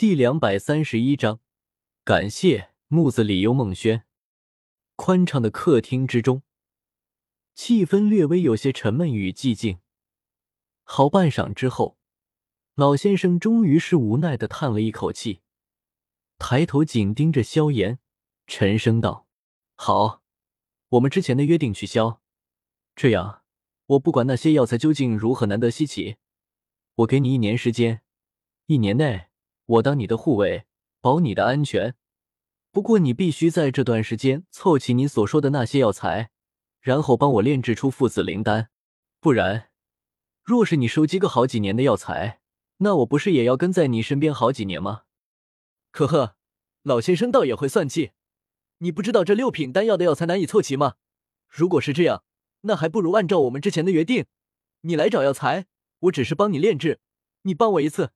第两百三十一章，感谢木子李幽梦轩。宽敞的客厅之中，气氛略微有些沉闷与寂静。好半晌之后，老先生终于是无奈的叹了一口气，抬头紧盯着萧炎，沉声道：“好，我们之前的约定取消。这样，我不管那些药材究竟如何难得稀奇，我给你一年时间，一年内。”我当你的护卫，保你的安全。不过你必须在这段时间凑齐你所说的那些药材，然后帮我炼制出父子灵丹。不然，若是你收集个好几年的药材，那我不是也要跟在你身边好几年吗？可呵，老先生倒也会算计。你不知道这六品丹药的药材难以凑齐吗？如果是这样，那还不如按照我们之前的约定，你来找药材，我只是帮你炼制，你帮我一次。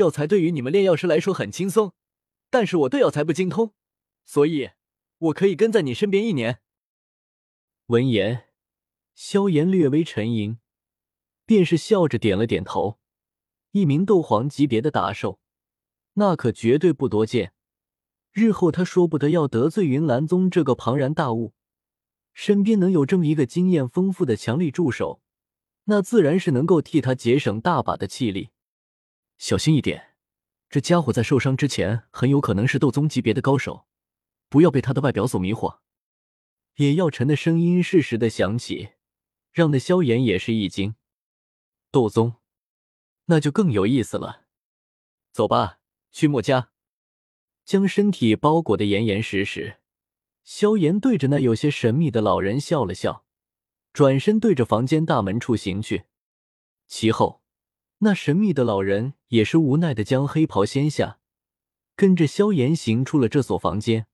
药材对于你们炼药师来说很轻松，但是我对药材不精通，所以我可以跟在你身边一年。闻言，萧炎略微沉吟，便是笑着点了点头。一名斗皇级别的大兽，那可绝对不多见。日后他说不得要得罪云岚宗这个庞然大物，身边能有这么一个经验丰富的强力助手，那自然是能够替他节省大把的气力。小心一点，这家伙在受伤之前很有可能是斗宗级别的高手，不要被他的外表所迷惑。野药尘的声音适时的响起，让那萧炎也是一惊。斗宗，那就更有意思了。走吧，去墨家。将身体包裹的严严实实，萧炎对着那有些神秘的老人笑了笑，转身对着房间大门处行去。其后。那神秘的老人也是无奈的将黑袍掀下，跟着萧炎行出了这所房间。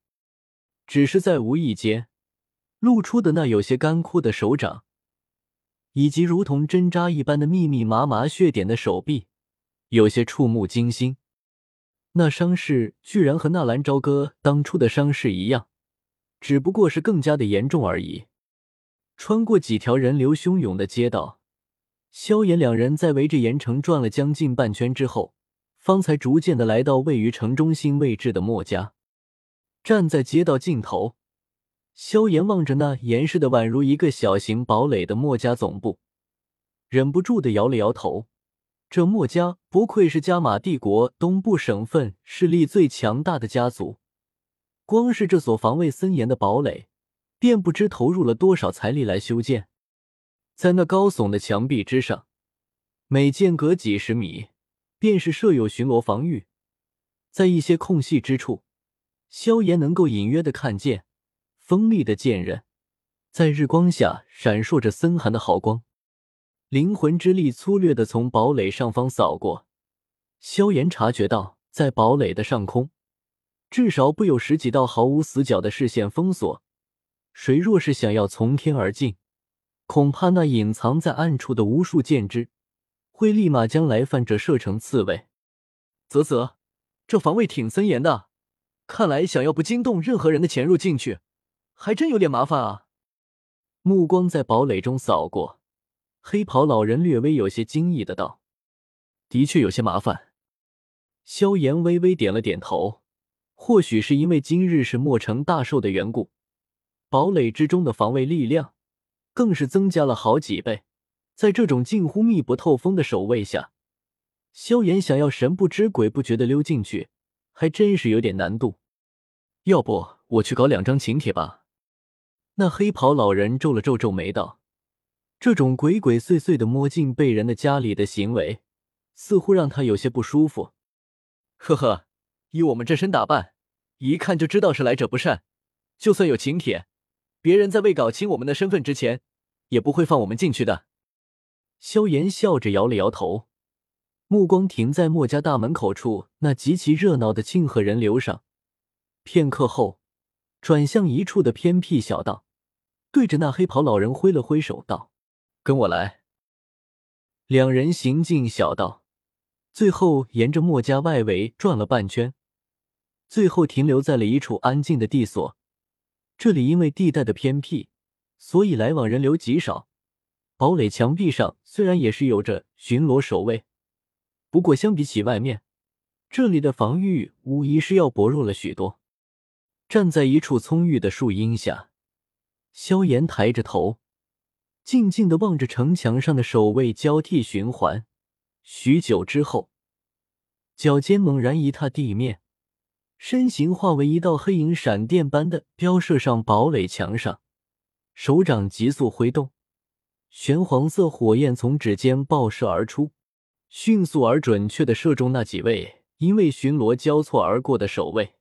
只是在无意间露出的那有些干枯的手掌，以及如同针扎一般的密密麻麻血点的手臂，有些触目惊心。那伤势居然和纳兰朝歌当初的伤势一样，只不过是更加的严重而已。穿过几条人流汹涌的街道。萧炎两人在围着盐城转了将近半圈之后，方才逐渐的来到位于城中心位置的墨家。站在街道尽头，萧炎望着那严实的宛如一个小型堡垒的墨家总部，忍不住的摇了摇头。这墨家不愧是加玛帝国东部省份势力最强大的家族，光是这所防卫森严的堡垒，便不知投入了多少财力来修建。在那高耸的墙壁之上，每间隔几十米便是设有巡逻防御。在一些空隙之处，萧炎能够隐约的看见锋利的剑刃，在日光下闪烁着森寒的毫光。灵魂之力粗略的从堡垒上方扫过，萧炎察觉到，在堡垒的上空，至少不有十几道毫无死角的视线封锁。谁若是想要从天而进，恐怕那隐藏在暗处的无数剑枝，会立马将来犯者射成刺猬。啧啧，这防卫挺森严的，看来想要不惊动任何人的潜入进去，还真有点麻烦啊。目光在堡垒中扫过，黑袍老人略微有些惊异的道：“的确有些麻烦。”萧炎微微点了点头，或许是因为今日是墨城大寿的缘故，堡垒之中的防卫力量。更是增加了好几倍，在这种近乎密不透风的守卫下，萧炎想要神不知鬼不觉的溜进去，还真是有点难度。要不我去搞两张请帖吧？那黑袍老人皱了皱皱眉道：“这种鬼鬼祟祟的摸进被人的家里的行为，似乎让他有些不舒服。”呵呵，以我们这身打扮，一看就知道是来者不善。就算有请帖。别人在未搞清我们的身份之前，也不会放我们进去的。萧炎笑着摇了摇头，目光停在墨家大门口处那极其热闹的庆贺人流上。片刻后，转向一处的偏僻小道，对着那黑袍老人挥了挥手，道：“跟我来。”两人行进小道，最后沿着墨家外围转了半圈，最后停留在了一处安静的地所。这里因为地带的偏僻，所以来往人流极少。堡垒墙壁上虽然也是有着巡逻守卫，不过相比起外面，这里的防御无疑是要薄弱了许多。站在一处葱郁的树荫下，萧炎抬着头，静静的望着城墙上的守卫交替循环。许久之后，脚尖猛然一踏地面，身形化为一道黑影，闪电般的飙射上堡垒墙上，手掌急速挥动，玄黄色火焰从指尖爆射而出，迅速而准确的射中那几位因为巡逻交错而过的守卫。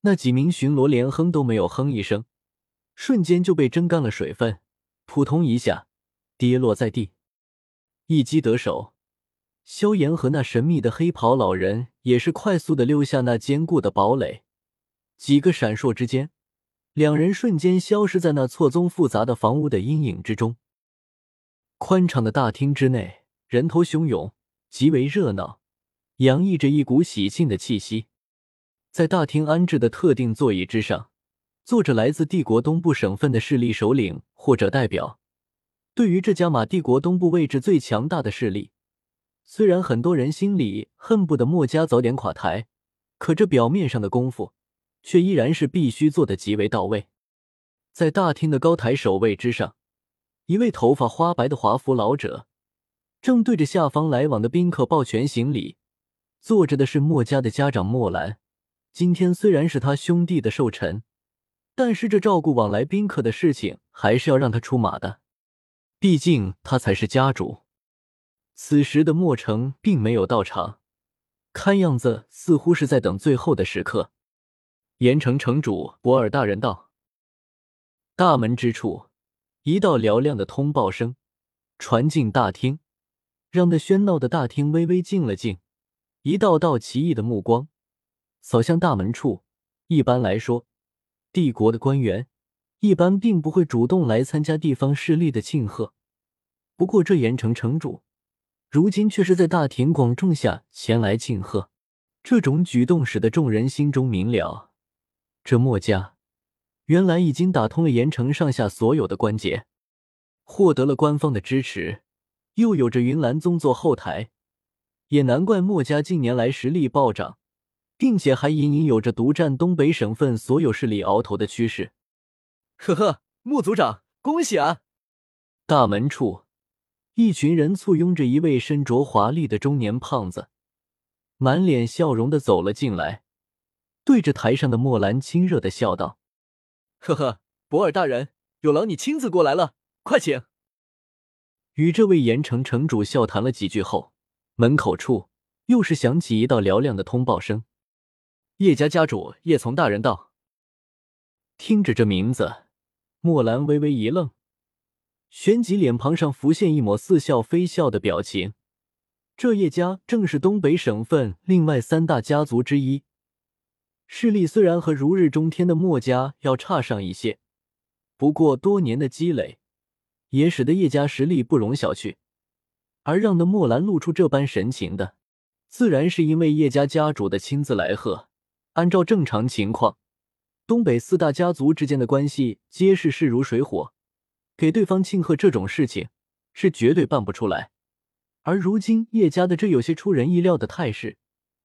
那几名巡逻连哼都没有哼一声，瞬间就被蒸干了水分，扑通一下跌落在地。一击得手，萧炎和那神秘的黑袍老人也是快速的溜下那坚固的堡垒，几个闪烁之间，两人瞬间消失在那错综复杂的房屋的阴影之中。宽敞的大厅之内，人头汹涌，极为热闹，洋溢着一股喜庆的气息。在大厅安置的特定座椅之上，坐着来自帝国东部省份的势力首领或者代表。对于这加玛帝国东部位置最强大的势力，虽然很多人心里恨不得墨家早点垮台，可这表面上的功夫，却依然是必须做的极为到位。在大厅的高台守卫之上，一位头发花白的华服老者，正对着下方来往的宾客抱拳行礼。坐着的是墨家的家长墨兰。今天虽然是他兄弟的寿辰，但是这照顾往来宾客的事情还是要让他出马的，毕竟他才是家主。此时的墨城并没有到场，看样子似乎是在等最后的时刻。盐城城主博尔大人到。大门之处，一道嘹亮的通报声传进大厅，让那喧闹的大厅微微静了静，一道道奇异的目光。扫向大门处。一般来说，帝国的官员一般并不会主动来参加地方势力的庆贺。不过，这盐城城主如今却是在大庭广众下前来庆贺，这种举动使得众人心中明了：这墨家原来已经打通了盐城上下所有的关节，获得了官方的支持，又有着云岚宗做后台，也难怪墨家近年来实力暴涨。并且还隐隐有着独占东北省份所有势力鳌头的趋势。呵呵，穆族长，恭喜啊！大门处，一群人簇拥着一位身着华丽的中年胖子，满脸笑容的走了进来，对着台上的墨兰亲热的笑道：“呵呵，博尔大人，有劳你亲自过来了，快请。”与这位盐城城主笑谈了几句后，门口处又是响起一道嘹亮的通报声。叶家家主叶从大人到。听着这名字，墨兰微微一愣，旋即脸庞上浮现一抹似笑非笑的表情。这叶家正是东北省份另外三大家族之一，势力虽然和如日中天的墨家要差上一些，不过多年的积累也使得叶家实力不容小觑。而让的墨兰露出这般神情的，自然是因为叶家家主的亲自来贺。按照正常情况，东北四大家族之间的关系皆是势如水火，给对方庆贺这种事情是绝对办不出来。而如今叶家的这有些出人意料的态势，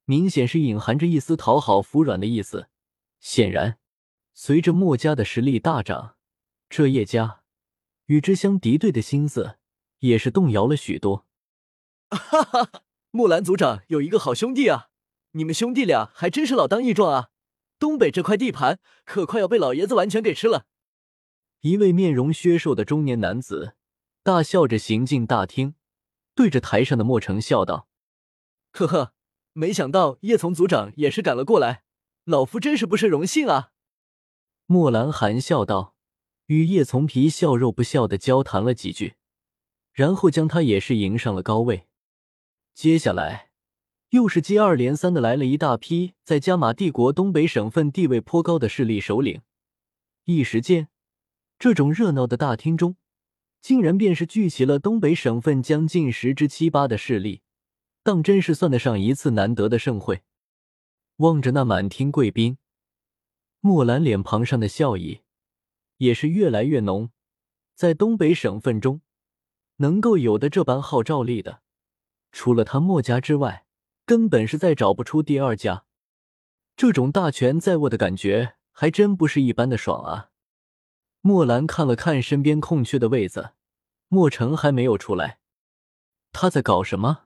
明显是隐含着一丝讨好服软的意思。显然，随着墨家的实力大涨，这叶家与之相敌对的心思也是动摇了许多。哈哈，木兰族长有一个好兄弟啊！你们兄弟俩还真是老当益壮啊！东北这块地盘可快要被老爷子完全给吃了。一位面容削瘦的中年男子大笑着行进大厅，对着台上的莫成笑道：“呵呵，没想到叶从族长也是赶了过来，老夫真是不胜荣幸啊。”莫兰含笑道，与叶从皮笑肉不笑的交谈了几句，然后将他也是迎上了高位。接下来。又是接二连三的来了一大批在加玛帝国东北省份地位颇高的势力首领，一时间，这种热闹的大厅中，竟然便是聚齐了东北省份将近十之七八的势力，当真是算得上一次难得的盛会。望着那满厅贵宾，墨兰脸庞上的笑意也是越来越浓。在东北省份中，能够有的这般号召力的，除了他墨家之外。根本是再找不出第二家。这种大权在握的感觉，还真不是一般的爽啊！墨兰看了看身边空缺的位子，墨尘还没有出来，他在搞什么？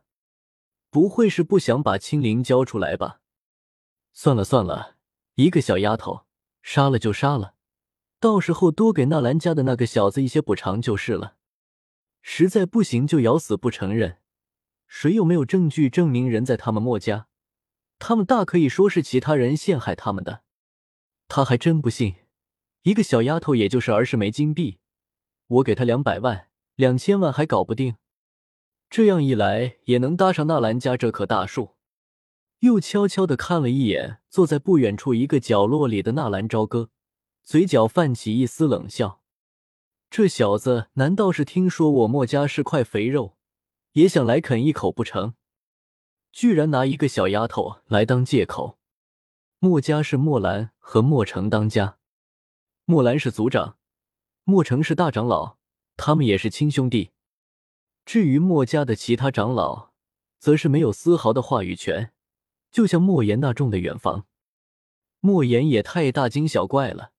不会是不想把青灵交出来吧？算了算了，一个小丫头，杀了就杀了，到时候多给纳兰家的那个小子一些补偿就是了。实在不行就咬死不承认。谁又没有证据证明人在他们墨家？他们大可以说是其他人陷害他们的。他还真不信，一个小丫头也就是儿时枚金币，我给他两百万、两千万还搞不定。这样一来，也能搭上纳兰家这棵大树。又悄悄的看了一眼坐在不远处一个角落里的纳兰朝歌，嘴角泛起一丝冷笑。这小子难道是听说我墨家是块肥肉？也想来啃一口不成？居然拿一个小丫头来当借口。墨家是墨兰和墨城当家，墨兰是族长，墨城是大长老，他们也是亲兄弟。至于墨家的其他长老，则是没有丝毫的话语权，就像莫言那种的远房。莫言也太大惊小怪了，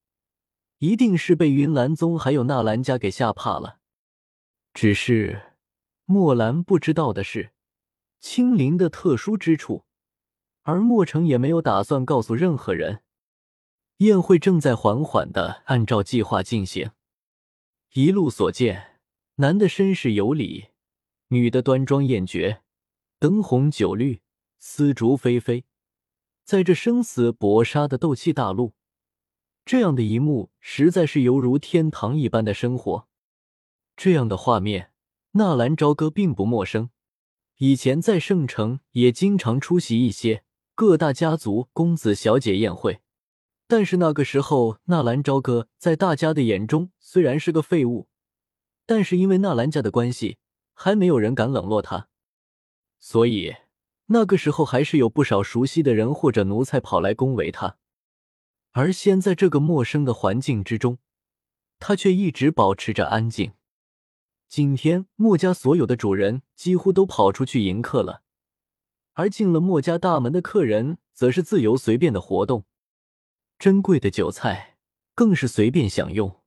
一定是被云岚宗还有纳兰家给吓怕了。只是。墨兰不知道的是，青灵的特殊之处，而墨城也没有打算告诉任何人。宴会正在缓缓的按照计划进行，一路所见，男的绅士有礼，女的端庄艳绝，灯红酒绿，丝竹霏霏。在这生死搏杀的斗气大陆，这样的一幕实在是犹如天堂一般的生活。这样的画面。纳兰朝歌并不陌生，以前在圣城也经常出席一些各大家族公子小姐宴会。但是那个时候，纳兰朝歌在大家的眼中虽然是个废物，但是因为纳兰家的关系，还没有人敢冷落他，所以那个时候还是有不少熟悉的人或者奴才跑来恭维他。而现在这个陌生的环境之中，他却一直保持着安静。今天墨家所有的主人几乎都跑出去迎客了，而进了墨家大门的客人则是自由随便的活动，珍贵的酒菜更是随便享用。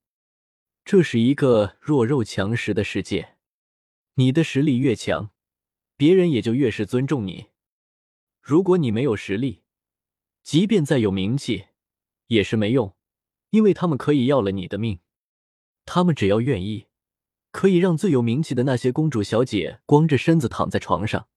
这是一个弱肉强食的世界，你的实力越强，别人也就越是尊重你。如果你没有实力，即便再有名气，也是没用，因为他们可以要了你的命，他们只要愿意。可以让最有名气的那些公主小姐光着身子躺在床上，